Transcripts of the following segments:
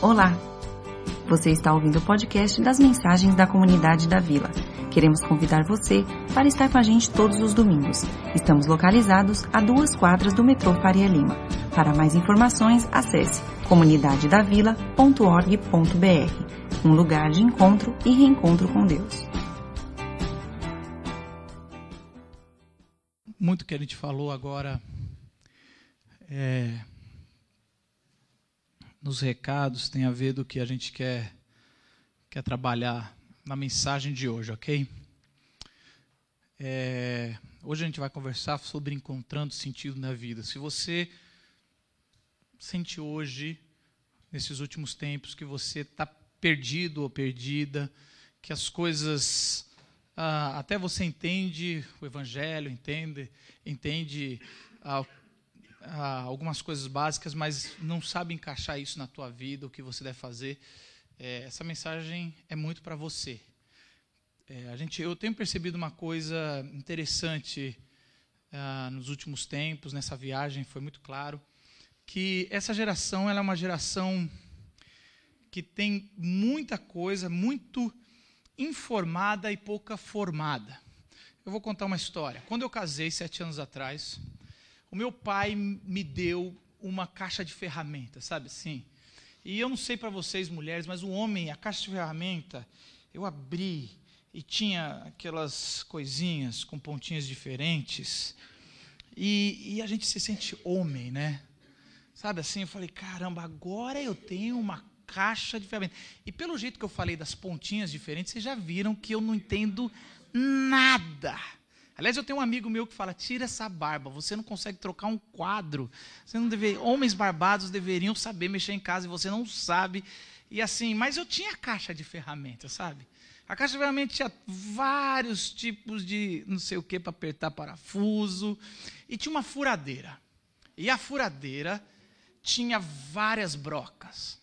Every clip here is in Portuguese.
Olá! Você está ouvindo o podcast das mensagens da comunidade da Vila. Queremos convidar você para estar com a gente todos os domingos. Estamos localizados a duas quadras do metrô Faria Lima. Para mais informações, acesse comunidadedavila.org.br um lugar de encontro e reencontro com Deus. Muito que a gente falou agora é, nos recados tem a ver do que a gente quer, quer trabalhar na mensagem de hoje, ok? É, hoje a gente vai conversar sobre encontrando sentido na vida. Se você sente hoje, nesses últimos tempos, que você está perdido ou perdida, que as coisas. Ah, até você entende o Evangelho, entende, entende ah, ah, algumas coisas básicas, mas não sabe encaixar isso na tua vida, o que você deve fazer, é, essa mensagem é muito para você. É, a gente, eu tenho percebido uma coisa interessante ah, nos últimos tempos, nessa viagem, foi muito claro, que essa geração ela é uma geração que tem muita coisa, muito informada e pouca formada. Eu vou contar uma história. Quando eu casei sete anos atrás, o meu pai me deu uma caixa de ferramentas, sabe assim? E eu não sei para vocês mulheres, mas o homem, a caixa de ferramenta, eu abri e tinha aquelas coisinhas com pontinhas diferentes. E, e, a gente se sente homem, né? Sabe assim? Eu falei, caramba, agora eu tenho uma caixa de ferramentas. E pelo jeito que eu falei das pontinhas diferentes, vocês já viram que eu não entendo nada. Aliás, eu tenho um amigo meu que fala: tira essa barba, você não consegue trocar um quadro. Você não deve... Homens barbados deveriam saber mexer em casa e você não sabe. E assim, mas eu tinha caixa de ferramentas, sabe? A caixa de ferramentas tinha vários tipos de não sei o que para apertar parafuso. E tinha uma furadeira. E a furadeira tinha várias brocas.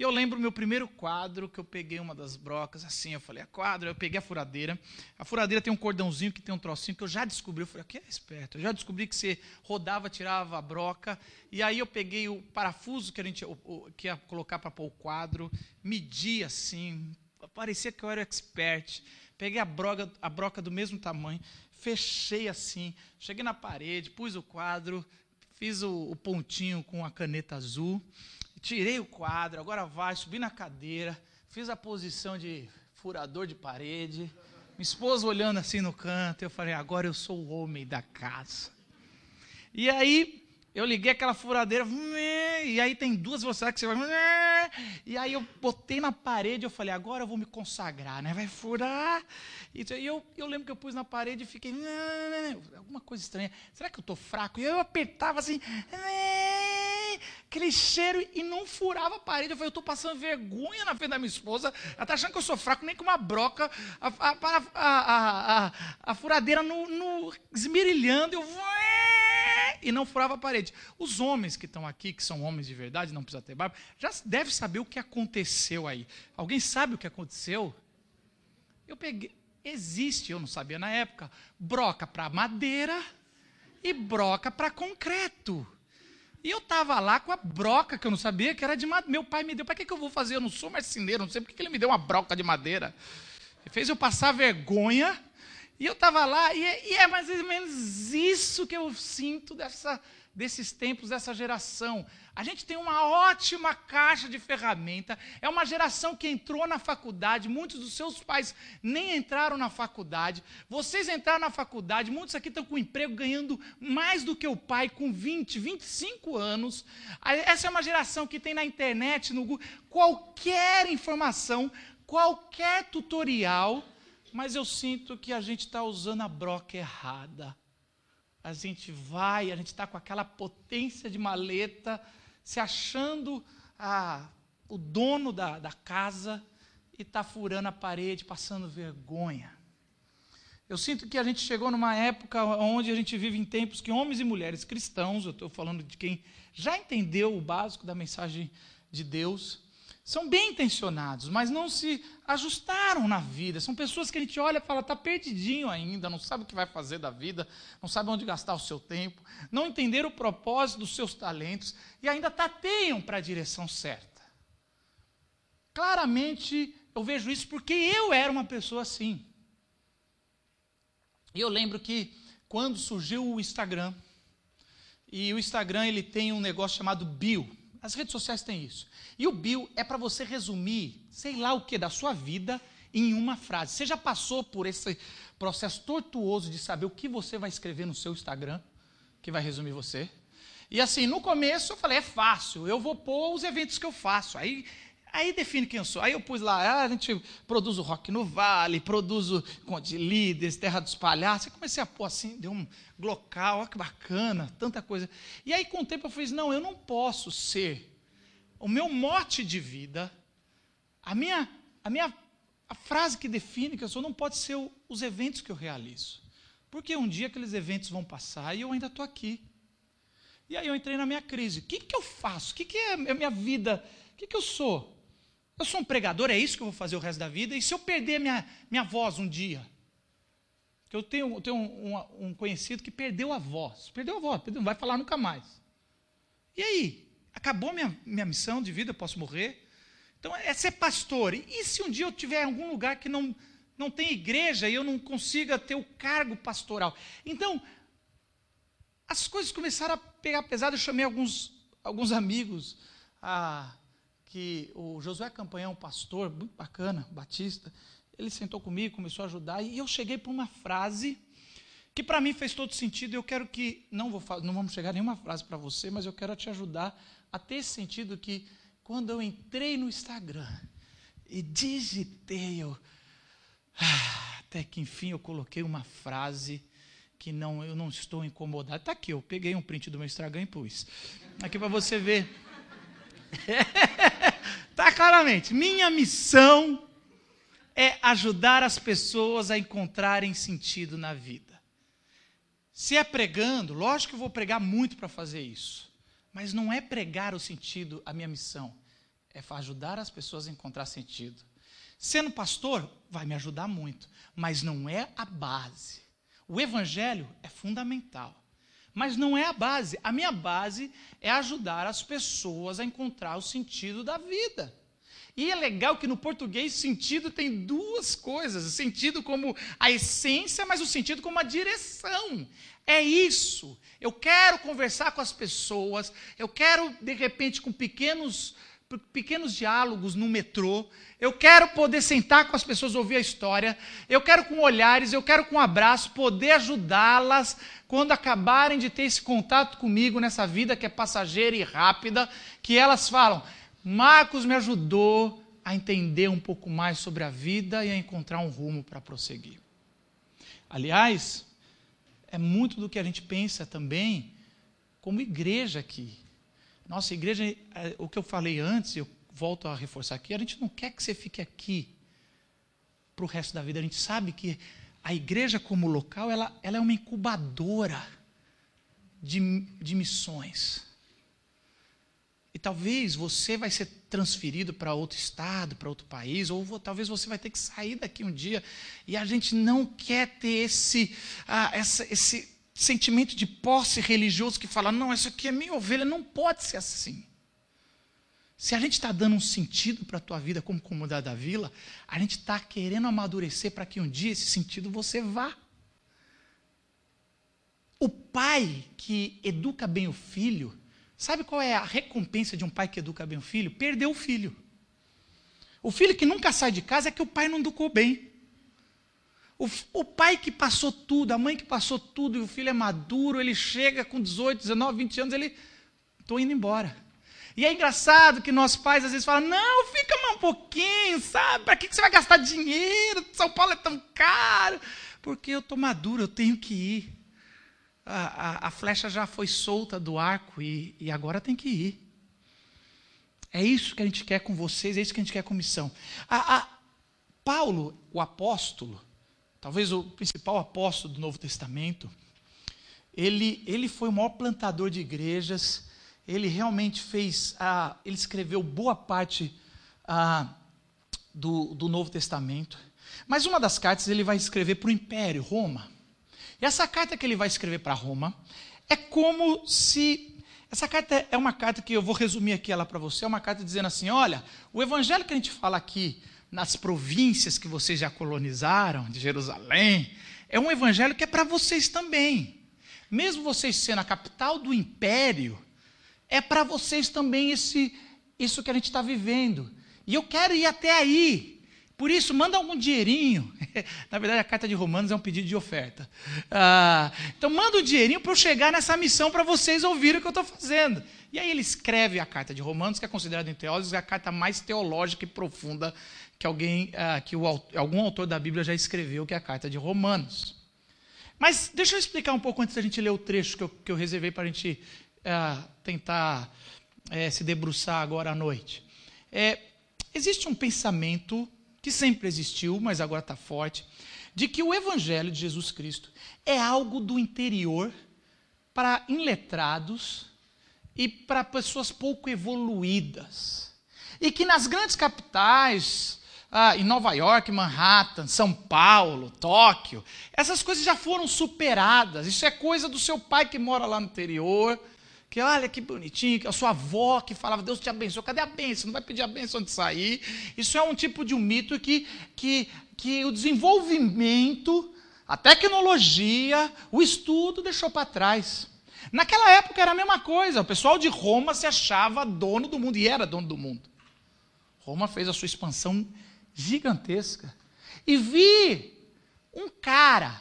E eu lembro meu primeiro quadro, que eu peguei uma das brocas, assim, eu falei, a quadro, eu peguei a furadeira. A furadeira tem um cordãozinho que tem um trocinho que eu já descobri. Eu falei, aqui é esperto. Eu já descobri que você rodava, tirava a broca. E aí eu peguei o parafuso que a gente que ia colocar para pôr o quadro, medi assim, parecia que eu era expert. Peguei a broca, a broca do mesmo tamanho, fechei assim, cheguei na parede, pus o quadro, fiz o, o pontinho com a caneta azul tirei o quadro, agora vai, subi na cadeira, fiz a posição de furador de parede. Minha esposa olhando assim no canto, eu falei, agora eu sou o homem da casa. E aí, eu liguei aquela furadeira, e aí tem duas velocidades que você vai. E aí eu botei na parede, eu falei, agora eu vou me consagrar, né? Vai furar. E eu, eu lembro que eu pus na parede e fiquei, alguma coisa estranha. Será que eu estou fraco? E eu apertava assim aquele cheiro e não furava a parede. Eu falei, eu estou passando vergonha na frente da minha esposa. Ela está achando que eu sou fraco, nem com uma broca, a, a, a, a, a furadeira no, no esmerilhando. Eu e não furava a parede. Os homens que estão aqui, que são homens de verdade, não precisa ter barba, já devem saber o que aconteceu aí. Alguém sabe o que aconteceu? Eu peguei. Existe, eu não sabia na época, broca para madeira e broca para concreto. E eu estava lá com a broca, que eu não sabia que era de madeira. Meu pai me deu. Para que, que eu vou fazer? Eu não sou marceneiro, não sei por que ele me deu uma broca de madeira. Ele fez eu passar vergonha. E eu estava lá, e, e, é mais ou menos isso que eu sinto dessa, desses tempos, dessa geração. A gente tem uma ótima caixa de ferramenta. É uma geração que entrou na faculdade. Muitos dos seus pais nem entraram na faculdade. Vocês entraram na faculdade. Muitos aqui estão com emprego ganhando mais do que o pai com 20, 25 anos. Essa é uma geração que tem na internet, no Google, qualquer informação, qualquer tutorial. Mas eu sinto que a gente está usando a broca errada. A gente vai, a gente está com aquela potência de maleta se achando ah, o dono da, da casa e está furando a parede, passando vergonha. Eu sinto que a gente chegou numa época onde a gente vive em tempos que homens e mulheres cristãos, eu estou falando de quem já entendeu o básico da mensagem de Deus, são bem intencionados, mas não se ajustaram na vida. São pessoas que a gente olha e fala, está perdidinho ainda, não sabe o que vai fazer da vida, não sabe onde gastar o seu tempo, não entenderam o propósito dos seus talentos e ainda tateiam para a direção certa. claramente eu vejo isso porque eu era uma pessoa assim. E eu lembro que quando surgiu o Instagram, e o Instagram ele tem um negócio chamado bio. As redes sociais têm isso. E o bio é para você resumir, sei lá o que, da sua vida em uma frase. Você já passou por esse processo tortuoso de saber o que você vai escrever no seu Instagram, que vai resumir você? E assim, no começo eu falei, é fácil, eu vou pôr os eventos que eu faço. Aí Aí define quem eu sou. Aí eu pus lá, ah, a gente produz o Rock no Vale, produz o de Líderes, Terra dos Palhaços. Eu comecei a pôr assim, deu um local, olha que bacana, tanta coisa. E aí com o tempo eu falei, não, eu não posso ser. O meu mote de vida, a minha, a minha a frase que define que eu sou não pode ser o, os eventos que eu realizo. Porque um dia aqueles eventos vão passar e eu ainda estou aqui. E aí eu entrei na minha crise. O que, que eu faço? O que, que é a minha vida? O que, que eu sou? Eu sou um pregador, é isso que eu vou fazer o resto da vida? E se eu perder minha, minha voz um dia? Eu tenho, eu tenho um, um, um, conhecido que perdeu a voz. Perdeu a voz, não vai falar nunca mais. E aí? Acabou minha, minha missão de vida, eu posso morrer? Então, é ser pastor. E se um dia eu tiver em algum lugar que não, não tem igreja e eu não consiga ter o cargo pastoral? Então, as coisas começaram a pegar pesado. Eu chamei alguns, alguns amigos, a, que o Josué Campanhão, pastor, muito bacana, batista, ele sentou comigo, começou a ajudar, e eu cheguei para uma frase que para mim fez todo sentido. Eu quero que, não, vou, não vamos chegar a nenhuma frase para você, mas eu quero te ajudar a ter esse sentido que quando eu entrei no Instagram e digitei, eu, ah, até que enfim eu coloquei uma frase que não, eu não estou incomodado. Está aqui, eu peguei um print do meu Instagram e pus. Aqui para você ver. Está claramente. Minha missão é ajudar as pessoas a encontrarem sentido na vida. Se é pregando, lógico que eu vou pregar muito para fazer isso. Mas não é pregar o sentido, a minha missão. É ajudar as pessoas a encontrar sentido. Sendo pastor, vai me ajudar muito, mas não é a base. O evangelho é fundamental, mas não é a base. A minha base é ajudar as pessoas a encontrar o sentido da vida. E é legal que no português sentido tem duas coisas: sentido como a essência, mas o sentido como a direção. É isso. Eu quero conversar com as pessoas, eu quero, de repente, com pequenos, pequenos diálogos no metrô, eu quero poder sentar com as pessoas, ouvir a história, eu quero com olhares, eu quero com um abraço, poder ajudá-las quando acabarem de ter esse contato comigo nessa vida que é passageira e rápida, que elas falam: Marcos me ajudou a entender um pouco mais sobre a vida e a encontrar um rumo para prosseguir. Aliás, é muito do que a gente pensa também como igreja aqui. Nossa igreja, é, o que eu falei antes, eu volto a reforçar aqui, a gente não quer que você fique aqui para o resto da vida. A gente sabe que a igreja como local, ela, ela é uma incubadora de, de missões. E talvez você vai ser transferido para outro estado, para outro país, ou talvez você vai ter que sair daqui um dia. E a gente não quer ter esse, ah, essa, esse sentimento de posse religioso que fala: não, isso aqui é minha ovelha. Não pode ser assim. Se a gente está dando um sentido para a tua vida como comunidade da vila, a gente está querendo amadurecer para que um dia esse sentido você vá. O pai que educa bem o filho, Sabe qual é a recompensa de um pai que educa bem o filho? Perdeu o filho. O filho que nunca sai de casa é que o pai não educou bem. O, o, pai que passou tudo, a mãe que passou tudo, e o filho é maduro, ele chega com 18, 19, 20 anos, ele. Estou indo embora. E é engraçado que nossos pais às vezes falam: não, fica mais um pouquinho, sabe? Para que você vai gastar dinheiro? São Paulo é tão caro. Porque eu estou maduro, eu tenho que ir a, a, a flecha já foi solta do arco e, e agora tem que ir. É isso que a gente quer com vocês, é isso que a gente quer com missão. A, Paulo, o apóstolo, talvez o principal apóstolo do Novo Testamento, ele, ele foi o maior plantador de igrejas, ele realmente fez, ah, ele escreveu boa parte ah, do, do Novo Testamento. Mas uma das cartas ele vai escrever para o Império, Roma. E essa carta que ele vai escrever para Roma é como se Essa carta é uma carta que eu vou resumir aqui ela para você, é uma carta dizendo assim: olha, o evangelho que a gente fala aqui nas províncias que vocês já colonizaram, de Jerusalém, é um evangelho que é para vocês também. Mesmo vocês sendo a capital do império, é para vocês também esse, isso que a gente está vivendo. E eu quero ir até aí. Por isso, manda algum dinheirinho. Na verdade, a carta de Romanos é um pedido de oferta. Ah, então, manda um dinheirinho para eu chegar nessa missão para vocês ouvirem o que eu estou fazendo. E aí ele escreve a carta de Romanos, que é considerada em teólogos a carta mais teológica e profunda que alguém, ah, que o, algum autor da Bíblia já escreveu, que é a carta de Romanos. Mas deixa eu explicar um pouco antes da gente ler o trecho que eu, que eu reservei para a gente ah, tentar é, se debruçar agora à noite. É, existe um pensamento que sempre existiu, mas agora está forte, de que o Evangelho de Jesus Cristo é algo do interior para iletrados e para pessoas pouco evoluídas. E que nas grandes capitais, ah, em Nova York, Manhattan, São Paulo, Tóquio, essas coisas já foram superadas. Isso é coisa do seu pai que mora lá no interior, que olha que bonitinho, a sua avó que falava, Deus te abençoe, cadê a bênção? Não vai pedir a bênção de sair. Isso é um tipo de um mito que, que, que o desenvolvimento, a tecnologia, o estudo deixou para trás. Naquela época era a mesma coisa, o pessoal de Roma se achava dono do mundo, e era dono do mundo. Roma fez a sua expansão gigantesca. E vi um cara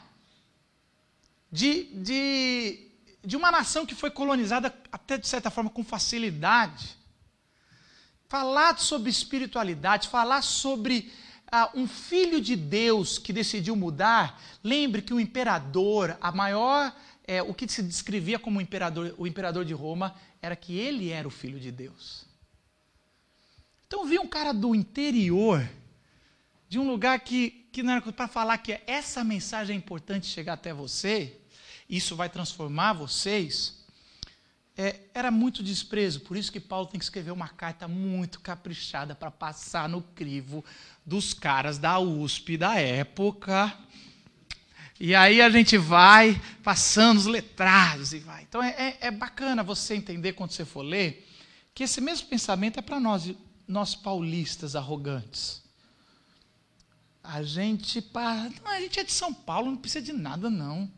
de, de de uma nação que foi colonizada até de certa forma com facilidade. Falar sobre espiritualidade, falar sobre ah, um filho de Deus que decidiu mudar. Lembre que o imperador, a maior, é, o que se descrevia como imperador, o imperador de Roma, era que ele era o filho de Deus. Então vi um cara do interior, de um lugar que, que não era para falar que essa mensagem é importante chegar até você isso vai transformar vocês, é, era muito desprezo. Por isso que Paulo tem que escrever uma carta muito caprichada para passar no crivo dos caras da USP da época. E aí a gente vai passando os letrados e vai. Então é, é, é bacana você entender quando você for ler que esse mesmo pensamento é para nós, nós paulistas arrogantes. A gente, não, a gente é de São Paulo, não precisa de nada não.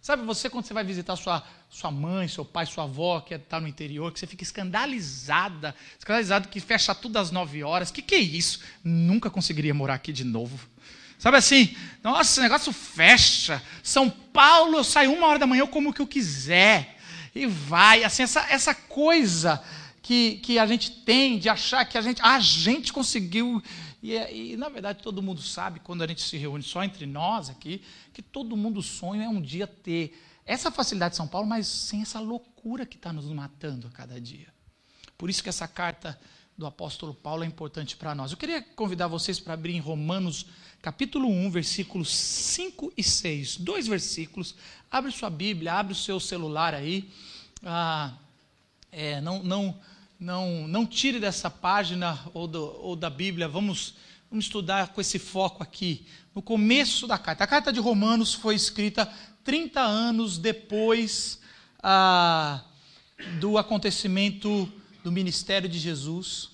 Sabe você quando você vai visitar sua, sua mãe, seu pai, sua avó, que está no interior, que você fica escandalizada, escandalizado que fecha tudo às 9 horas. Que, que é isso? Nunca conseguiria morar aqui de novo. Sabe assim, nossa, esse negócio fecha. São Paulo, eu saio uma hora da manhã, eu como o que eu quiser. E vai, assim, essa, essa coisa que, que a gente tem de achar que a gente, a gente conseguiu e, e, na verdade, todo mundo sabe, quando a gente se reúne só entre nós aqui, que todo mundo sonha é um dia ter essa facilidade de São Paulo, mas sem essa loucura que está nos matando a cada dia. Por isso que essa carta do apóstolo Paulo é importante para nós. Eu queria convidar vocês para abrir em Romanos capítulo 1, versículos 5 e 6. Dois versículos. Abre sua Bíblia, abre o seu celular aí. Ah, é, não, não, não, não tire dessa página ou, do, ou da Bíblia, vamos, vamos estudar com esse foco aqui, no começo da carta. A carta de Romanos foi escrita 30 anos depois ah, do acontecimento do ministério de Jesus,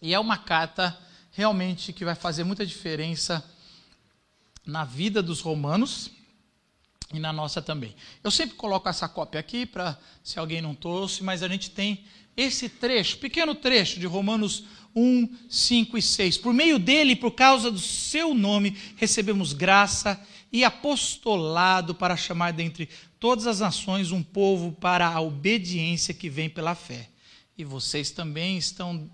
e é uma carta realmente que vai fazer muita diferença na vida dos romanos e na nossa também. Eu sempre coloco essa cópia aqui para se alguém não trouxe, mas a gente tem esse trecho, pequeno trecho de Romanos 1, 5 e 6. Por meio dele, por causa do seu nome, recebemos graça e apostolado para chamar dentre todas as nações um povo para a obediência que vem pela fé. E vocês também estão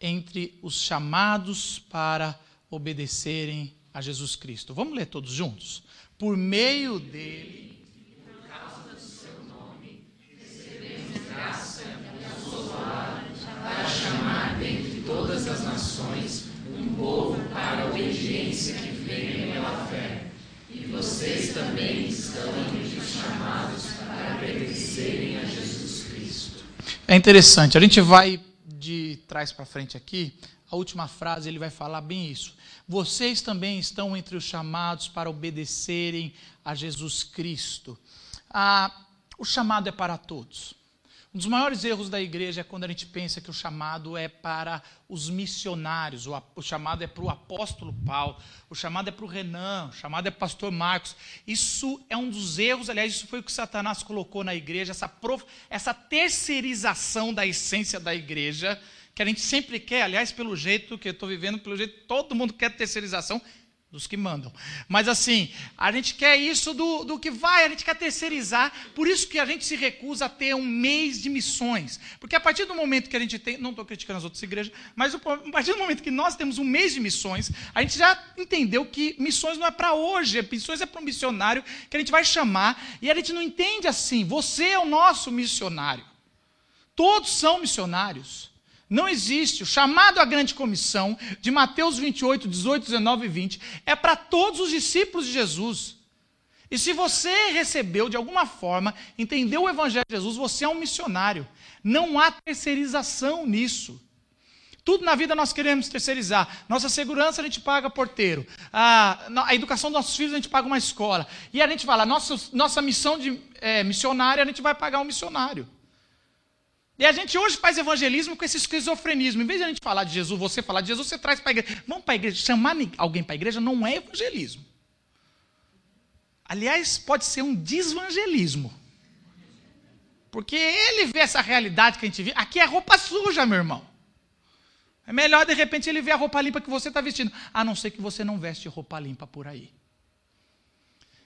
entre os chamados para obedecerem a Jesus Cristo. Vamos ler todos juntos? Por meio dele todas as nações um povo para a obediência que vem pela fé. E vocês também estão entre os chamados para obedecerem a Jesus Cristo. É interessante, a gente vai de trás para frente aqui, a última frase ele vai falar bem isso. Vocês também estão entre os chamados para obedecerem a Jesus Cristo. Ah, o chamado é para todos. Um dos maiores erros da igreja é quando a gente pensa que o chamado é para os missionários, o, o chamado é para o apóstolo Paulo, o chamado é para o Renan, o chamado é para o pastor Marcos. Isso é um dos erros, aliás, isso foi o que Satanás colocou na igreja, essa, prof, essa terceirização da essência da igreja, que a gente sempre quer, aliás, pelo jeito que eu estou vivendo, pelo jeito todo mundo quer terceirização, dos que mandam. Mas assim, a gente quer isso do, do que vai, a gente quer terceirizar, por isso que a gente se recusa a ter um mês de missões. Porque a partir do momento que a gente tem, não estou criticando as outras igrejas, mas a partir do momento que nós temos um mês de missões, a gente já entendeu que missões não é para hoje, missões é para um missionário que a gente vai chamar, e a gente não entende assim, você é o nosso missionário. Todos são missionários. Não existe. O chamado à grande comissão de Mateus 28, 18, 19 e 20 é para todos os discípulos de Jesus. E se você recebeu de alguma forma, entendeu o Evangelho de Jesus, você é um missionário. Não há terceirização nisso. Tudo na vida nós queremos terceirizar. Nossa segurança a gente paga porteiro. A, a educação dos nossos filhos a gente paga uma escola. E a gente fala, nossa, nossa missão de é, missionária a gente vai pagar um missionário. E a gente hoje faz evangelismo com esse esquizofrenismo. Em vez de a gente falar de Jesus, você falar de Jesus, você traz para a igreja. Vamos para a igreja. Chamar alguém para a igreja não é evangelismo. Aliás, pode ser um desvangelismo. Porque ele vê essa realidade que a gente vive. Aqui é roupa suja, meu irmão. É melhor, de repente, ele ver a roupa limpa que você está vestindo. A não ser que você não veste roupa limpa por aí.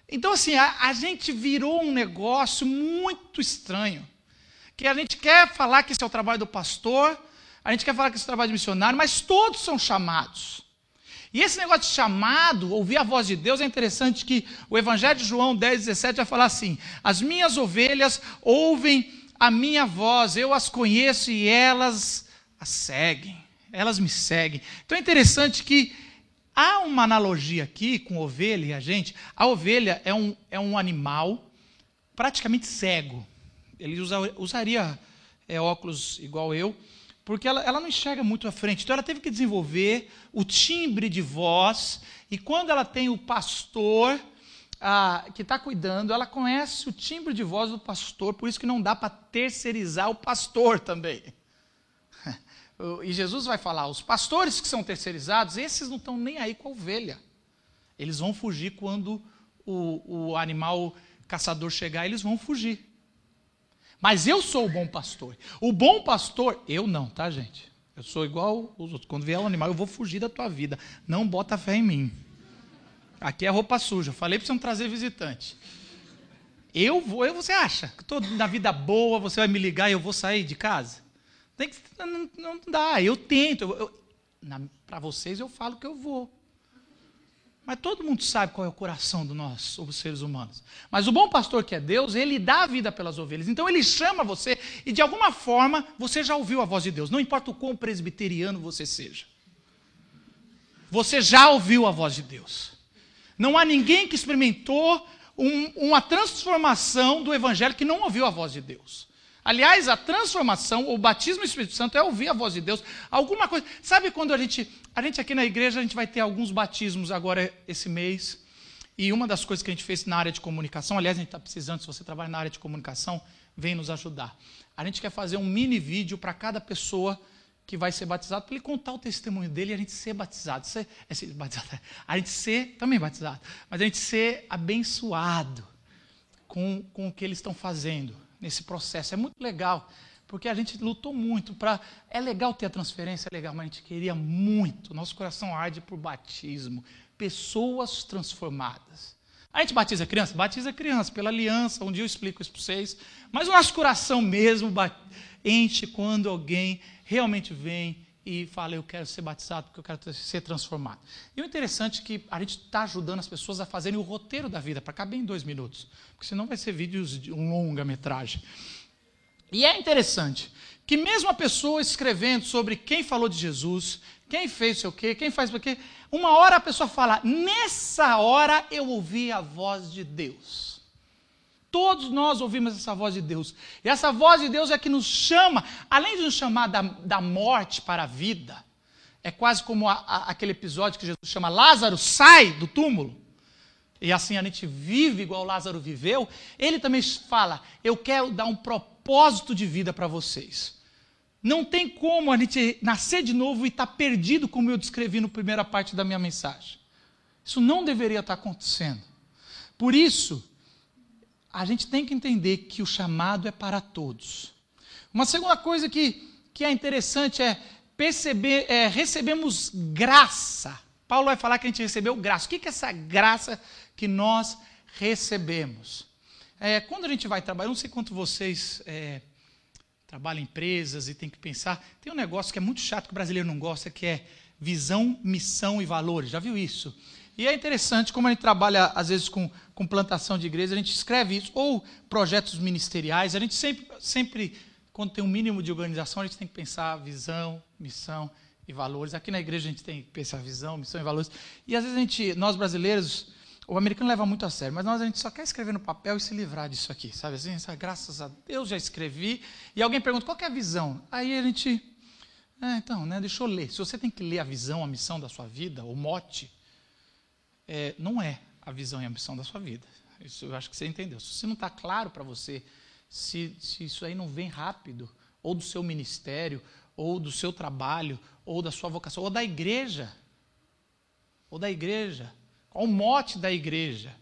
Então, assim, a, a gente virou um negócio muito estranho que a gente quer falar que esse é o trabalho do pastor, a gente quer falar que esse é o trabalho de missionário, mas todos são chamados. E esse negócio de chamado, ouvir a voz de Deus, é interessante que o Evangelho de João 10, 17 vai falar assim: As minhas ovelhas ouvem a minha voz, eu as conheço e elas as seguem, elas me seguem. Então é interessante que há uma analogia aqui com ovelha e a gente. A ovelha é um, é um animal praticamente cego ele usa, usaria é, óculos igual eu, porque ela, ela não enxerga muito à frente. Então ela teve que desenvolver o timbre de voz, e quando ela tem o pastor ah, que está cuidando, ela conhece o timbre de voz do pastor, por isso que não dá para terceirizar o pastor também. E Jesus vai falar: os pastores que são terceirizados, esses não estão nem aí com a ovelha. Eles vão fugir quando o, o animal caçador chegar, eles vão fugir. Mas eu sou o bom pastor. O bom pastor, eu não, tá, gente? Eu sou igual os outros. Quando vier um animal, eu vou fugir da tua vida. Não bota fé em mim. Aqui é roupa suja. Falei para você não trazer visitante. Eu vou, eu, você acha que estou na vida boa, você vai me ligar e eu vou sair de casa? Tem que, não, não dá. Eu tento. Para vocês eu falo que eu vou. Mas todo mundo sabe qual é o coração do nós, os seres humanos. Mas o bom pastor que é Deus, ele dá a vida pelas ovelhas. Então ele chama você e de alguma forma você já ouviu a voz de Deus. Não importa o quão presbiteriano você seja. Você já ouviu a voz de Deus. Não há ninguém que experimentou um, uma transformação do evangelho que não ouviu a voz de Deus. Aliás, a transformação, o batismo do Espírito Santo é ouvir a voz de Deus. Alguma coisa. Sabe quando a gente. A gente aqui na igreja, a gente vai ter alguns batismos agora esse mês. E uma das coisas que a gente fez na área de comunicação, aliás, a gente está precisando, se você trabalha na área de comunicação, vem nos ajudar. A gente quer fazer um mini vídeo para cada pessoa que vai ser batizado, para ele contar o testemunho dele e a gente ser batizado. Ser, é, ser batizado. A gente ser também batizado, mas a gente ser abençoado com, com o que eles estão fazendo nesse processo. É muito legal, porque a gente lutou muito para. É legal ter a transferência, é legal, mas a gente queria muito. Nosso coração arde por batismo. Pessoas transformadas. A gente batiza criança? Batiza criança, pela aliança. Um dia eu explico isso para vocês. Mas o nosso coração mesmo enche quando alguém realmente vem e fala, eu quero ser batizado porque eu quero ser transformado. E o interessante é que a gente está ajudando as pessoas a fazerem o roteiro da vida, para caber em dois minutos, porque senão vai ser vídeos de um longa-metragem. E é interessante que mesmo a pessoa escrevendo sobre quem falou de Jesus, quem fez o quê, quem faz o quê, uma hora a pessoa fala, nessa hora eu ouvi a voz de Deus. Todos nós ouvimos essa voz de Deus. E essa voz de Deus é que nos chama, além de nos chamar da, da morte para a vida, é quase como a, a, aquele episódio que Jesus chama Lázaro, sai do túmulo. E assim a gente vive igual Lázaro viveu. Ele também fala: Eu quero dar um propósito de vida para vocês. Não tem como a gente nascer de novo e estar tá perdido, como eu descrevi na primeira parte da minha mensagem. Isso não deveria estar tá acontecendo. Por isso, a gente tem que entender que o chamado é para todos. Uma segunda coisa que, que é interessante é perceber, é, recebemos graça. Paulo vai falar que a gente recebeu graça. O que é essa graça que nós recebemos? É, quando a gente vai trabalhar, não sei quanto vocês é, trabalham em empresas e tem que pensar, tem um negócio que é muito chato que o brasileiro não gosta, que é visão, missão e valores. Já viu isso? E é interessante como a gente trabalha, às vezes, com, com plantação de igreja, a gente escreve isso, ou projetos ministeriais, a gente sempre, sempre, quando tem um mínimo de organização, a gente tem que pensar visão, missão e valores. Aqui na igreja a gente tem que pensar visão, missão e valores. E às vezes a gente, nós brasileiros, o americano leva muito a sério, mas nós a gente só quer escrever no papel e se livrar disso aqui, sabe assim? Graças a Deus já escrevi. E alguém pergunta qual é a visão? Aí a gente, é, então, né, deixa eu ler. Se você tem que ler a visão, a missão da sua vida, o mote, é, não é a visão e a missão da sua vida. Isso eu acho que você entendeu. Se não está claro para você, se, se isso aí não vem rápido, ou do seu ministério, ou do seu trabalho, ou da sua vocação, ou da igreja, ou da igreja, qual o mote da igreja?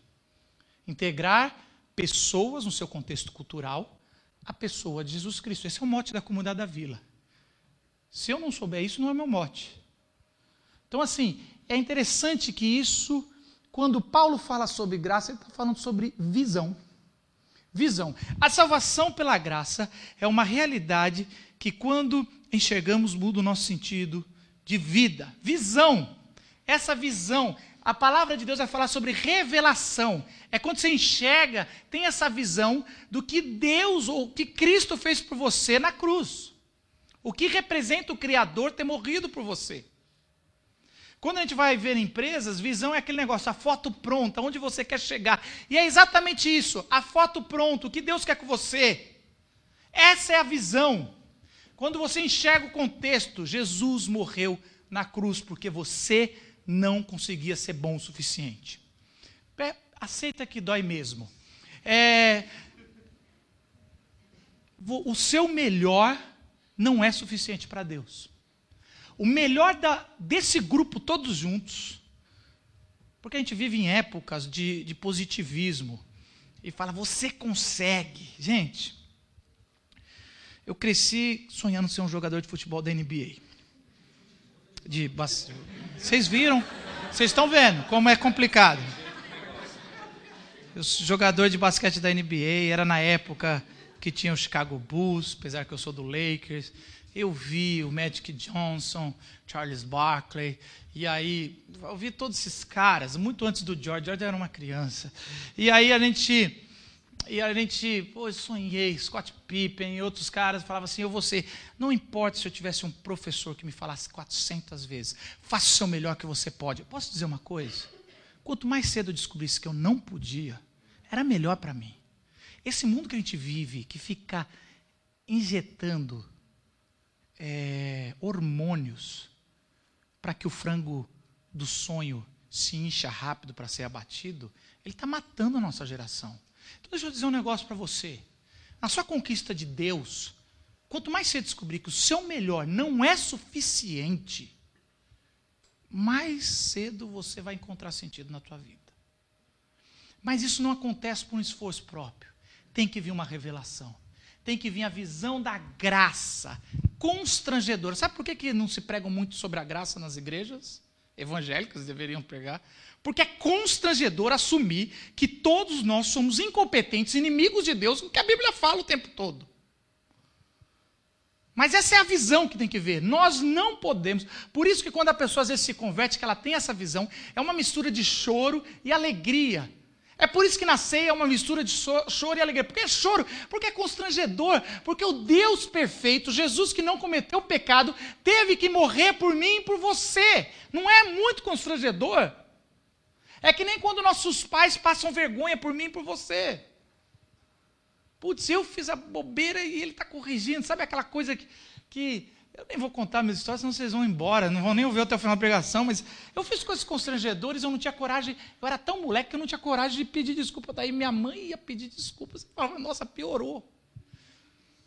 Integrar pessoas no seu contexto cultural à pessoa de Jesus Cristo. Esse é o mote da comunidade da vila. Se eu não souber isso, não é meu mote. Então, assim, é interessante que isso quando Paulo fala sobre graça, ele está falando sobre visão. Visão. A salvação pela graça é uma realidade que, quando enxergamos, muda o nosso sentido de vida. Visão. Essa visão. A palavra de Deus vai falar sobre revelação. É quando você enxerga, tem essa visão do que Deus ou que Cristo fez por você na cruz. O que representa o Criador ter morrido por você. Quando a gente vai ver empresas, visão é aquele negócio, a foto pronta, onde você quer chegar. E é exatamente isso, a foto pronta, o que Deus quer com você. Essa é a visão. Quando você enxerga o contexto, Jesus morreu na cruz porque você não conseguia ser bom o suficiente. Aceita que dói mesmo. É, o seu melhor não é suficiente para Deus o melhor da, desse grupo todos juntos, porque a gente vive em épocas de, de positivismo e fala, você consegue. Gente, eu cresci sonhando ser um jogador de futebol da NBA. De, vocês viram? Vocês estão vendo como é complicado. Eu sou jogador de basquete da NBA, era na época que tinha o Chicago Bulls, apesar que eu sou do Lakers eu vi o Magic Johnson, Charles Barkley, e aí eu vi todos esses caras, muito antes do George, George era uma criança. E aí a gente, e a gente, pô, eu sonhei, Scott Pippen e outros caras falavam assim, eu vou ser, não importa se eu tivesse um professor que me falasse 400 vezes, faça o seu melhor que você pode. Eu posso dizer uma coisa? Quanto mais cedo eu descobrisse que eu não podia, era melhor para mim. Esse mundo que a gente vive, que fica injetando é, hormônios para que o frango do sonho se incha rápido para ser abatido, ele está matando a nossa geração. Então, deixa eu dizer um negócio para você. Na sua conquista de Deus, quanto mais você descobrir que o seu melhor não é suficiente, mais cedo você vai encontrar sentido na tua vida. Mas isso não acontece por um esforço próprio. Tem que vir uma revelação. Tem que vir a visão da graça constrangedora. Sabe por que, que não se prega muito sobre a graça nas igrejas? Evangélicas deveriam pregar. Porque é constrangedor assumir que todos nós somos incompetentes, inimigos de Deus, o que a Bíblia fala o tempo todo. Mas essa é a visão que tem que ver. Nós não podemos. Por isso que quando a pessoa às vezes se converte, que ela tem essa visão, é uma mistura de choro e alegria. É por isso que na ceia é uma mistura de choro e alegria. Porque é choro, porque é constrangedor, porque o Deus perfeito, Jesus que não cometeu pecado, teve que morrer por mim e por você. Não é muito constrangedor? É que nem quando nossos pais passam vergonha por mim e por você. Putz, eu fiz a bobeira e ele está corrigindo. Sabe aquela coisa que, que eu nem vou contar minhas histórias, senão vocês vão embora, não vão nem ouvir até o final da pregação, mas eu fiz coisas constrangedoras, eu não tinha coragem, eu era tão moleque que eu não tinha coragem de pedir desculpa. Daí minha mãe ia pedir desculpas, e falava, nossa, piorou.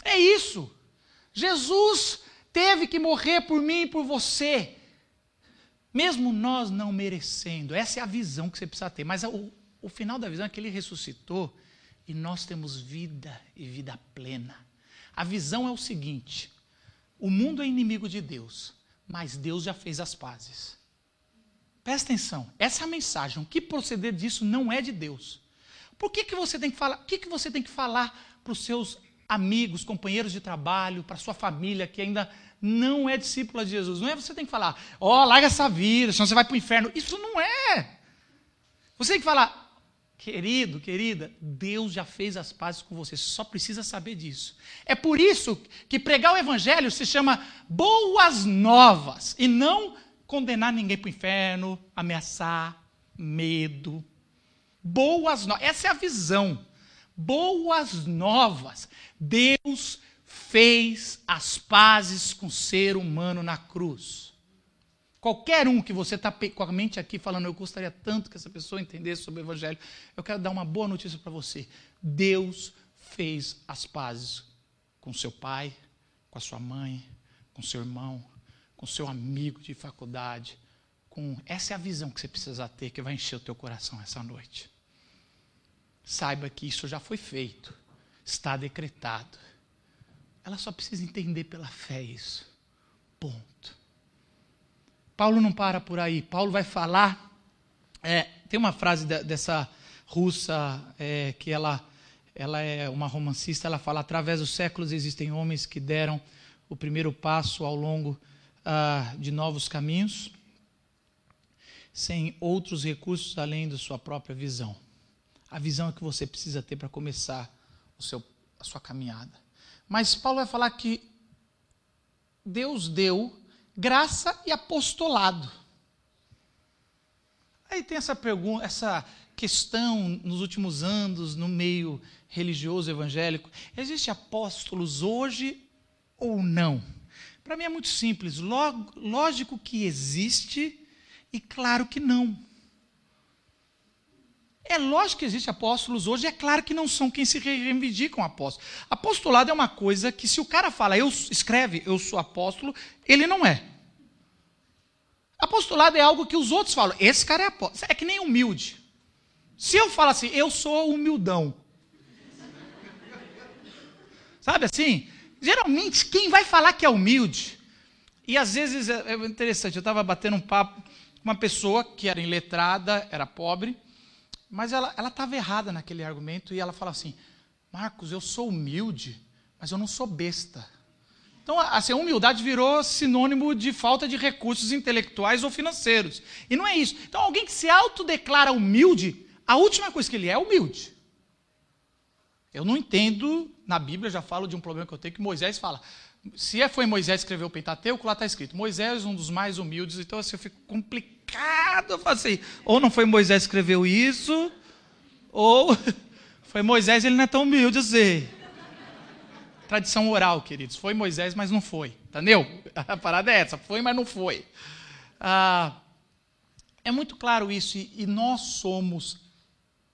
É isso. Jesus teve que morrer por mim e por você. Mesmo nós não merecendo. Essa é a visão que você precisa ter. Mas o, o final da visão é que ele ressuscitou e nós temos vida e vida plena. A visão é o seguinte: o mundo é inimigo de Deus, mas Deus já fez as pazes. Presta atenção, essa é a mensagem. O que proceder disso não é de Deus. Por que, que você tem que falar? O que, que você tem que falar para os seus amigos, companheiros de trabalho, para sua família que ainda não é discípula de Jesus? Não é você tem que falar, ó, oh, larga essa vida, senão você vai para o inferno. Isso não é. Você tem que falar, Querido, querida, Deus já fez as pazes com você, só precisa saber disso. É por isso que pregar o evangelho se chama boas novas e não condenar ninguém para o inferno, ameaçar, medo. Boas novas, essa é a visão. Boas novas. Deus fez as pazes com o ser humano na cruz. Qualquer um que você está com a mente aqui falando, eu gostaria tanto que essa pessoa entendesse sobre o Evangelho, eu quero dar uma boa notícia para você. Deus fez as pazes com seu pai, com a sua mãe, com seu irmão, com seu amigo de faculdade. Com essa é a visão que você precisa ter que vai encher o teu coração essa noite. Saiba que isso já foi feito, está decretado. Ela só precisa entender pela fé isso. Ponto. Paulo não para por aí. Paulo vai falar. É, tem uma frase de, dessa russa é, que ela, ela é uma romancista. Ela fala: através dos séculos existem homens que deram o primeiro passo ao longo ah, de novos caminhos, sem outros recursos além da sua própria visão. A visão é que você precisa ter para começar o seu, a sua caminhada. Mas Paulo vai falar que Deus deu graça e apostolado. Aí tem essa pergunta, essa questão nos últimos anos no meio religioso evangélico: existe apóstolos hoje ou não? Para mim é muito simples, lógico que existe e claro que não. É lógico que existem apóstolos hoje, é claro que não são quem se reivindicam apóstolos. Apostolado é uma coisa que, se o cara fala, eu escreve, eu sou apóstolo, ele não é. Apostolado é algo que os outros falam, esse cara é apóstolo. É que nem humilde. Se eu falar assim, eu sou humildão. Sabe assim? Geralmente, quem vai falar que é humilde, e às vezes é, é interessante, eu estava batendo um papo com uma pessoa que era iletrada, era pobre, mas ela estava errada naquele argumento e ela fala assim: Marcos, eu sou humilde, mas eu não sou besta. Então, assim, a humildade virou sinônimo de falta de recursos intelectuais ou financeiros. E não é isso. Então, alguém que se autodeclara humilde, a última coisa que ele é é humilde. Eu não entendo, na Bíblia já falo de um problema que eu tenho, que Moisés fala. Se é, foi Moisés que escreveu o Pentateuco, lá está escrito. Moisés é um dos mais humildes, então assim, eu fico complicado. Eu falo assim, ou não foi Moisés que escreveu isso, ou foi Moisés, ele não é tão humilde assim. Tradição oral, queridos. Foi Moisés, mas não foi. Entendeu? A parada é essa. Foi, mas não foi. Ah, é muito claro isso, e, e nós somos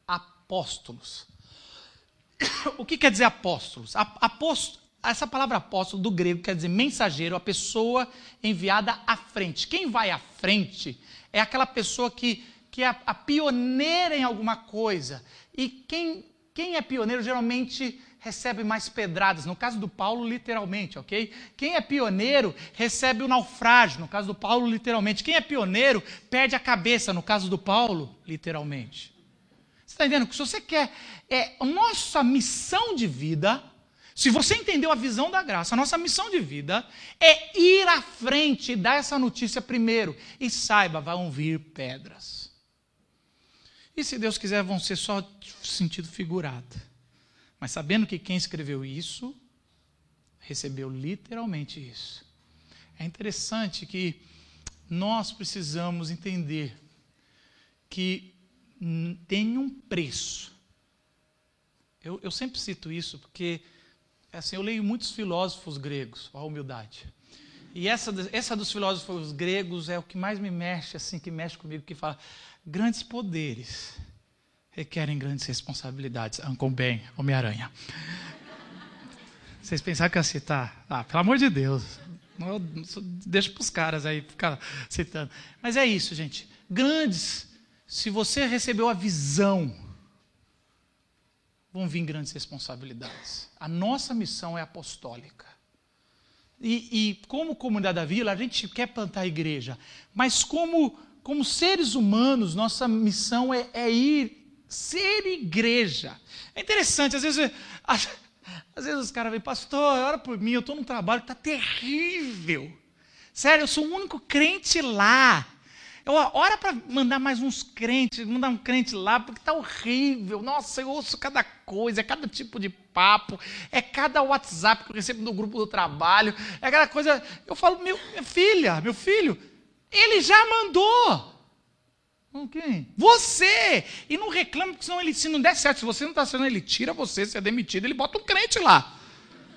apóstolos. O que quer dizer apóstolos? Apóstolo, essa palavra apóstolo do grego quer dizer mensageiro, a pessoa enviada à frente. Quem vai à frente é aquela pessoa que, que é a, pioneira em alguma coisa. E quem, quem é pioneiro geralmente recebe mais pedradas. No caso do Paulo, literalmente, ok? Quem é pioneiro recebe o naufrágio. No caso do Paulo, literalmente. Quem é pioneiro perde a cabeça. No caso do Paulo, literalmente. Você está entendendo? Se você quer. É, nossa missão de vida se você entendeu a visão da graça, a nossa missão de vida é ir à frente e dar essa notícia primeiro. E saiba, vão vir pedras. E se Deus quiser, vão ser só sentido figurado. Mas sabendo que quem escreveu isso, recebeu literalmente isso. É interessante que nós precisamos entender que tem um preço. Eu, eu sempre cito isso porque é assim, eu leio muitos filósofos gregos, a humildade. E essa, essa dos filósofos gregos é o que mais me mexe, assim, que mexe comigo, que fala: grandes poderes requerem grandes responsabilidades. Uncle Ben, Homem-Aranha. Vocês pensaram que ia citar? Ah, pelo amor de Deus. Deixa para os caras aí ficar citando. Mas é isso, gente. Grandes, se você recebeu a visão, vão vir grandes responsabilidades. A nossa missão é apostólica. E, e, como comunidade da vila, a gente quer plantar igreja, mas como, como seres humanos, nossa missão é, é ir ser igreja. É interessante, às vezes, às, às vezes os caras vêm, pastor, ora por mim, eu estou num trabalho que está terrível. Sério, eu sou o único crente lá. Eu, ora para mandar mais uns crentes, mandar um crente lá, porque está horrível. Nossa, eu ouço cada coisa, é cada tipo de papo, é cada WhatsApp que eu recebo no grupo do trabalho, é cada coisa. Eu falo, meu, minha filha, meu filho, ele já mandou. Quem? Você! E não reclama, porque senão ele, se não der certo, se você não está sendo, ele tira você, se é demitido, ele bota um crente lá.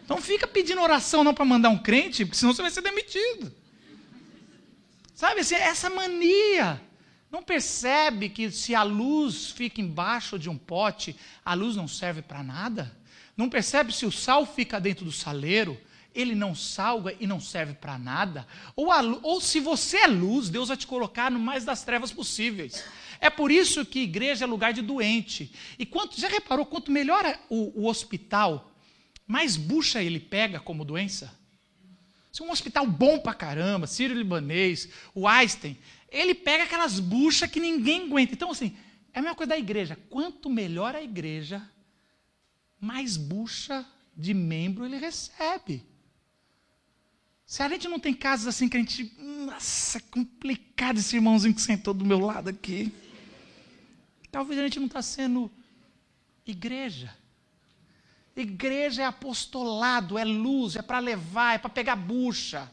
Então fica pedindo oração não para mandar um crente, porque senão você vai ser demitido. Sabe, assim, essa mania. Não percebe que se a luz fica embaixo de um pote, a luz não serve para nada? Não percebe se o sal fica dentro do saleiro, ele não salga e não serve para nada? Ou, a, ou se você é luz, Deus vai te colocar no mais das trevas possíveis. É por isso que igreja é lugar de doente. E quanto, já reparou, quanto melhor o, o hospital, mais bucha ele pega como doença? Se um hospital bom pra caramba, Sírio-Libanês, o Einstein, ele pega aquelas buchas que ninguém aguenta. Então, assim, é a mesma coisa da igreja. Quanto melhor a igreja, mais bucha de membro ele recebe. Se a gente não tem casos assim que a gente. Nossa, é complicado esse irmãozinho que sentou do meu lado aqui. Talvez a gente não está sendo igreja. Igreja é apostolado, é luz, é para levar, é para pegar bucha.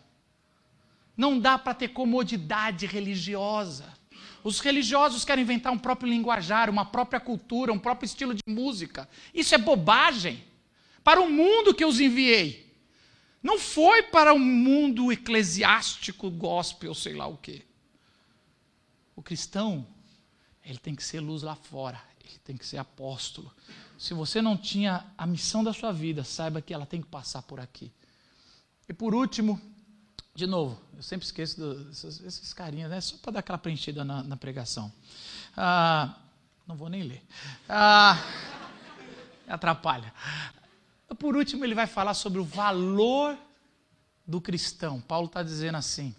Não dá para ter comodidade religiosa. Os religiosos querem inventar um próprio linguajar, uma própria cultura, um próprio estilo de música. Isso é bobagem. Para o mundo que eu os enviei. Não foi para o mundo eclesiástico, gospel, sei lá o quê. O cristão, ele tem que ser luz lá fora, ele tem que ser apóstolo, se você não tinha a missão da sua vida, saiba que ela tem que passar por aqui. E por último, de novo, eu sempre esqueço desses, desses carinhas, né? só para dar aquela preenchida na, na pregação. Ah, não vou nem ler. Ah, atrapalha. Por último, ele vai falar sobre o valor do cristão. Paulo está dizendo assim: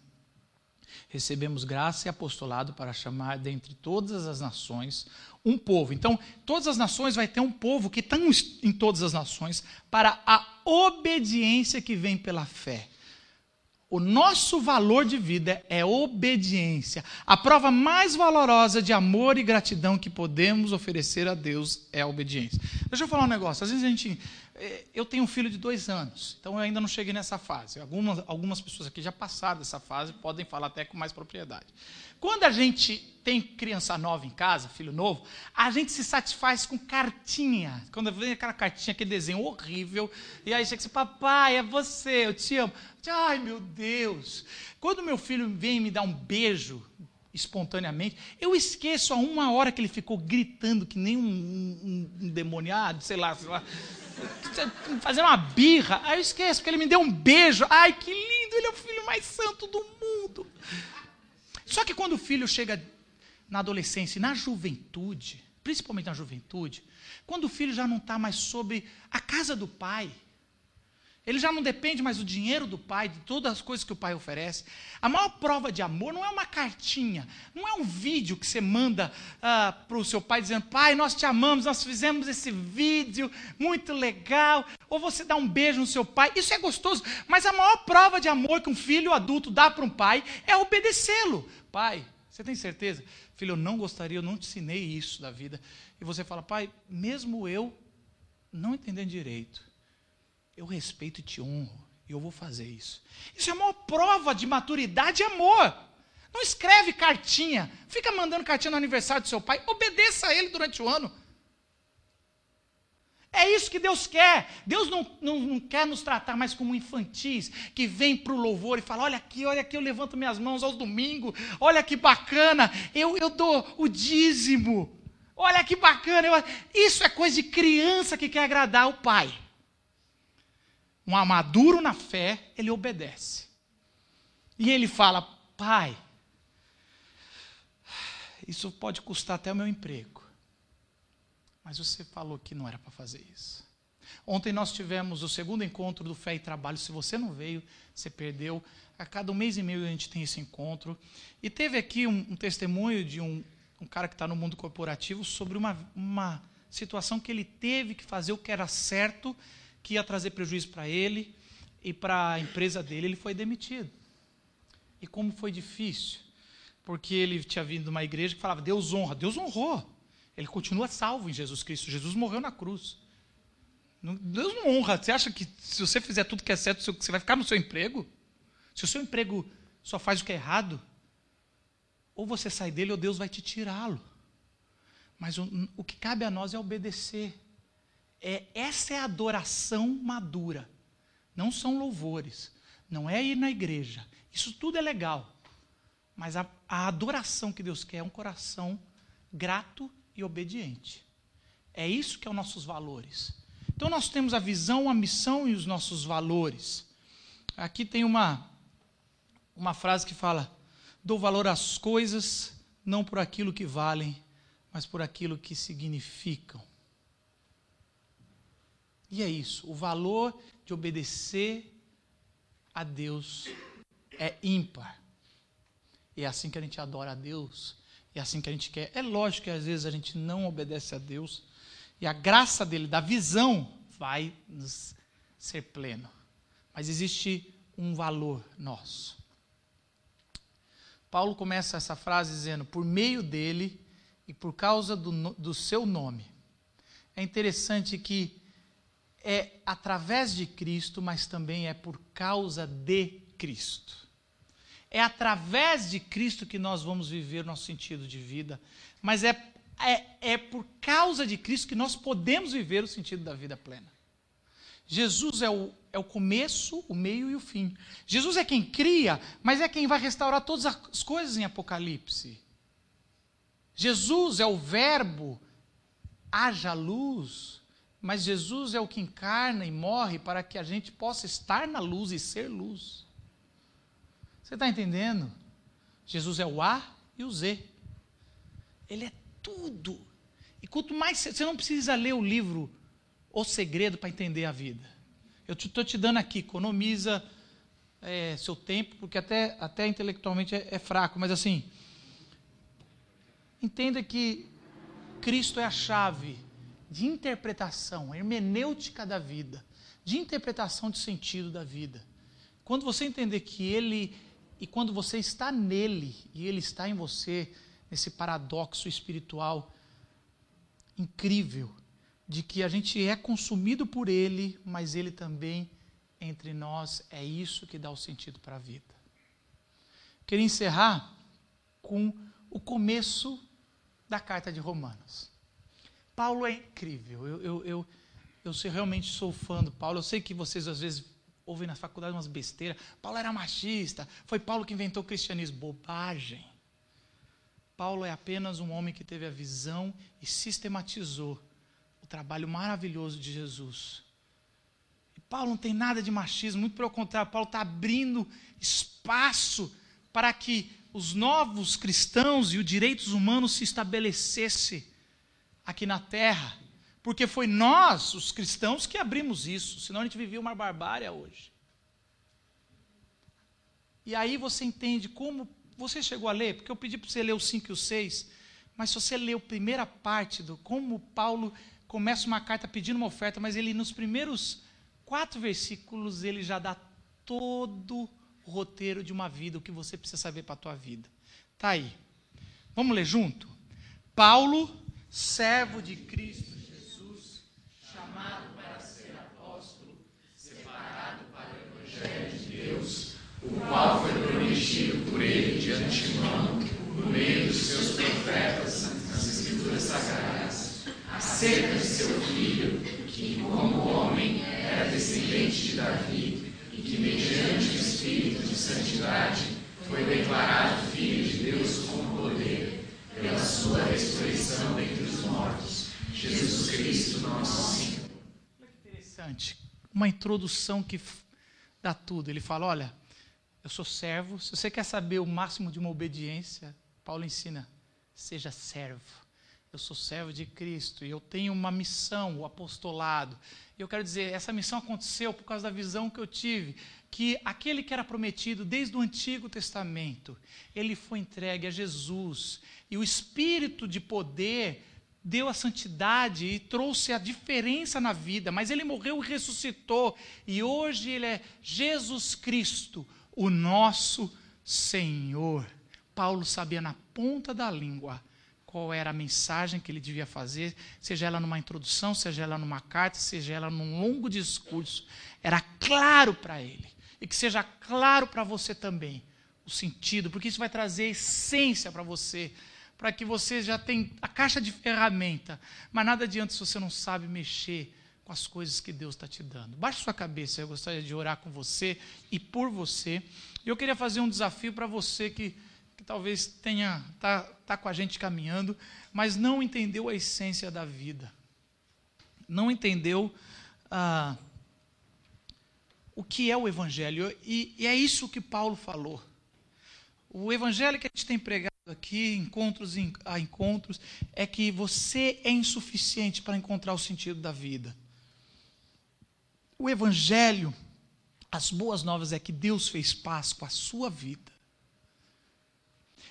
recebemos graça e apostolado para chamar dentre todas as nações um povo. Então, todas as nações vai ter um povo que está em todas as nações para a obediência que vem pela fé. O nosso valor de vida é obediência. A prova mais valorosa de amor e gratidão que podemos oferecer a Deus é a obediência. Deixa eu falar um negócio. Às vezes a gente. Eh, eu tenho um filho de dois anos, então eu ainda não cheguei nessa fase. Algumas, algumas pessoas aqui já passaram dessa fase, podem falar até com mais propriedade. Quando a gente tem criança nova em casa, filho novo, a gente se satisfaz com cartinha. Quando vem aquela cartinha, aquele desenho horrível, e aí chega assim, papai, é você, eu te amo. Ai, meu Deus. Quando meu filho vem me dar um beijo, espontaneamente, eu esqueço a uma hora que ele ficou gritando que nem um, um, um demoniado, sei lá, sei lá, fazendo uma birra. Aí eu esqueço, porque ele me deu um beijo. Ai, que lindo, ele é o filho mais santo do mundo. Só que quando o filho chega na adolescência e na juventude, principalmente na juventude, quando o filho já não está mais sobre a casa do pai, ele já não depende mais do dinheiro do pai, de todas as coisas que o pai oferece. A maior prova de amor não é uma cartinha, não é um vídeo que você manda uh, para o seu pai dizendo: Pai, nós te amamos, nós fizemos esse vídeo, muito legal. Ou você dá um beijo no seu pai, isso é gostoso. Mas a maior prova de amor que um filho adulto dá para um pai é obedecê-lo. Pai, você tem certeza? Filho, eu não gostaria, eu não te ensinei isso da vida. E você fala: Pai, mesmo eu não entendendo direito eu respeito e te honro, e eu vou fazer isso. Isso é uma prova de maturidade e amor. Não escreve cartinha, fica mandando cartinha no aniversário do seu pai, obedeça a ele durante o ano. É isso que Deus quer. Deus não, não, não quer nos tratar mais como infantis, que vem para o louvor e fala: olha aqui, olha aqui, eu levanto minhas mãos aos domingos, olha que bacana, eu, eu dou o dízimo, olha que bacana. Eu... Isso é coisa de criança que quer agradar o pai. Um maduro na fé, ele obedece. E ele fala: Pai, isso pode custar até o meu emprego. Mas você falou que não era para fazer isso. Ontem nós tivemos o segundo encontro do Fé e Trabalho. Se você não veio, você perdeu. A cada um mês e meio a gente tem esse encontro. E teve aqui um, um testemunho de um, um cara que está no mundo corporativo sobre uma, uma situação que ele teve que fazer o que era certo, que ia trazer prejuízo para ele e para a empresa dele. Ele foi demitido. E como foi difícil. Porque ele tinha vindo de uma igreja que falava, Deus honra. Deus honrou. Ele continua salvo em Jesus Cristo. Jesus morreu na cruz. Deus não honra. Você acha que se você fizer tudo que é certo, você vai ficar no seu emprego? Se o seu emprego só faz o que é errado, ou você sai dele ou Deus vai te tirá-lo. Mas o, o, que cabe a nós é obedecer. É, essa é a adoração madura. Não são louvores. Não é ir na igreja. Isso tudo é legal. Mas a, a adoração que Deus quer é um coração grato e obediente. É isso que é os nossos valores. Então nós temos a visão, a missão e os nossos valores. Aqui tem uma uma frase que fala: "Dou valor às coisas não por aquilo que valem, mas por aquilo que significam". E é isso, o valor de obedecer a Deus é ímpar. E é assim que a gente adora a Deus, é assim que a gente quer. É lógico que às vezes a gente não obedece a Deus, e a graça dele, da visão, vai nos ser pleno. Mas existe um valor nosso. Paulo começa essa frase dizendo: por meio dele e por causa do, do seu nome. É interessante que é através de Cristo, mas também é por causa de Cristo. É através de Cristo que nós vamos viver nosso sentido de vida, mas é é, é por causa de Cristo que nós podemos viver o sentido da vida plena. Jesus é o, é o começo, o meio e o fim. Jesus é quem cria, mas é quem vai restaurar todas as coisas em Apocalipse. Jesus é o Verbo, haja luz, mas Jesus é o que encarna e morre para que a gente possa estar na luz e ser luz. Você está entendendo? Jesus é o A e o Z. Ele é tudo. E quanto mais você não precisa ler o livro O Segredo para entender a vida. Eu estou te, te, dando aqui, economiza é, seu tempo, porque até, até intelectualmente é, é fraco, mas assim, entenda que Cristo é a chave de interpretação, hermenêutica da vida, de interpretação de sentido da vida. Quando você entender que Ele, e quando você está nele, e Ele está em você, nesse paradoxo espiritual incrível de que a gente é consumido por Ele, mas Ele também entre nós. É isso que dá o sentido para a vida. Queria encerrar com o começo da carta de Romanos. Paulo é incrível. Eu, eu, eu, eu realmente sou fã do Paulo. Eu sei que vocês às vezes ouvem na faculdade umas besteiras. Paulo era machista. Foi Paulo que inventou o cristianismo. Bobagem. Paulo é apenas um homem que teve a visão e sistematizou o trabalho maravilhoso de Jesus. E Paulo não tem nada de machismo, muito pelo contrário, Paulo está abrindo espaço para que os novos cristãos e os direitos humanos se estabelecesse aqui na terra. Porque foi nós, os cristãos, que abrimos isso, senão a gente vivia uma barbárie hoje. E aí você entende como você chegou a ler? Porque eu pedi para você ler o 5 e o 6, mas se você leu a primeira parte do como Paulo começa uma carta pedindo uma oferta, mas ele nos primeiros quatro versículos ele já dá todo o roteiro de uma vida, o que você precisa saber para a tua vida. Tá aí. Vamos ler junto? Paulo, servo de Cristo Jesus, chamado para ser apóstolo, separado para o evangelho de Deus, o qual foi prometido por ele de antemão, por meio dos seus profetas nas Escrituras Sagradas, acerca de seu filho, que, como homem, era descendente de Davi, e que, mediante o Espírito de Santidade, foi declarado Filho de Deus Cristo, nosso Senhor. Olha que interessante. uma introdução que dá tudo. Ele fala: Olha, eu sou servo. Se você quer saber o máximo de uma obediência, Paulo ensina: seja servo. Eu sou servo de Cristo e eu tenho uma missão, o apostolado. E eu quero dizer, essa missão aconteceu por causa da visão que eu tive, que aquele que era prometido desde o Antigo Testamento, ele foi entregue a Jesus. E o espírito de poder deu a santidade e trouxe a diferença na vida, mas ele morreu e ressuscitou, e hoje ele é Jesus Cristo, o nosso Senhor. Paulo sabia na ponta da língua qual era a mensagem que ele devia fazer, seja ela numa introdução, seja ela numa carta, seja ela num longo discurso. Era claro para ele. E que seja claro para você também o sentido, porque isso vai trazer essência para você, para que você já tenha a caixa de ferramenta. Mas nada adianta se você não sabe mexer com as coisas que Deus está te dando. Baixe sua cabeça, eu gostaria de orar com você e por você. Eu queria fazer um desafio para você que que talvez tenha tá, tá com a gente caminhando, mas não entendeu a essência da vida, não entendeu ah, o que é o Evangelho. E, e é isso que Paulo falou. O Evangelho que a gente tem pregado aqui, encontros a encontros, é que você é insuficiente para encontrar o sentido da vida. O Evangelho, as boas novas é que Deus fez paz com a sua vida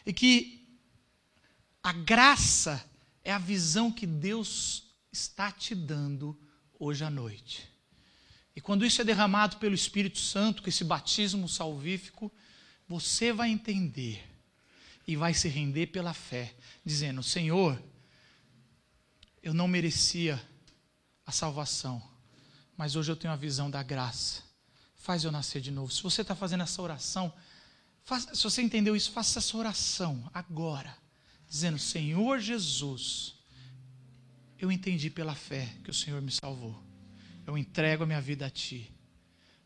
e que a graça é a visão que Deus está te dando hoje à noite. E quando isso é derramado pelo Espírito Santo, com esse batismo salvífico, você vai entender e vai se render pela fé, dizendo: Senhor, eu não merecia a salvação, mas hoje eu tenho a visão da graça. Faz eu nascer de novo. Se você está fazendo essa oração, Faça, se você entendeu isso, faça essa oração agora, dizendo: Senhor Jesus, eu entendi pela fé que o Senhor me salvou. Eu entrego a minha vida a Ti.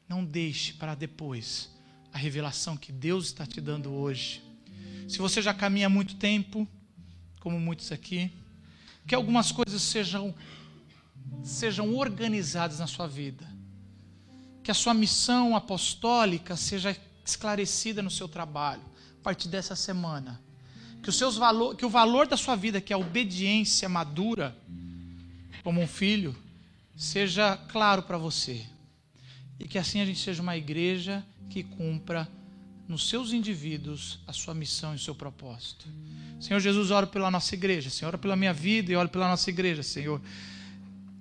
Não deixe para depois a revelação que Deus está te dando hoje. Se você já caminha há muito tempo, como muitos aqui, que algumas coisas sejam sejam organizadas na sua vida. Que a sua missão apostólica seja esclarecida no seu trabalho, a partir dessa semana. Que, os seus valor, que o valor da sua vida, que é a obediência madura, como um filho, seja claro para você. E que assim a gente seja uma igreja que cumpra nos seus indivíduos a sua missão e o seu propósito. Senhor Jesus, oro pela nossa igreja. Senhor, oro pela minha vida e oro pela nossa igreja, Senhor.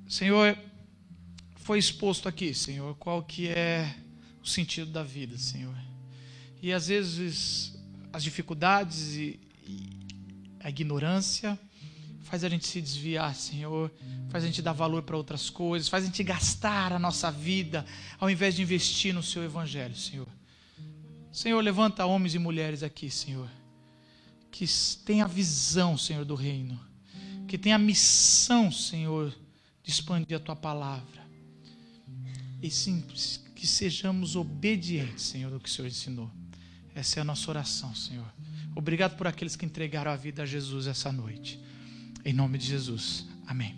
Senhor, foi exposto aqui, Senhor, qual que é o sentido da vida, Senhor. E às vezes as dificuldades e, e a ignorância faz a gente se desviar, Senhor, faz a gente dar valor para outras coisas, faz a gente gastar a nossa vida ao invés de investir no seu evangelho, Senhor. Senhor, levanta homens e mulheres aqui, Senhor, que tem a visão, Senhor, do reino, que tem a missão, Senhor, de expandir a tua palavra. E sim, que sejamos obedientes, Senhor, do que o Senhor ensinou. Essa é a nossa oração, Senhor. Obrigado por aqueles que entregaram a vida a Jesus essa noite. Em nome de Jesus. Amém.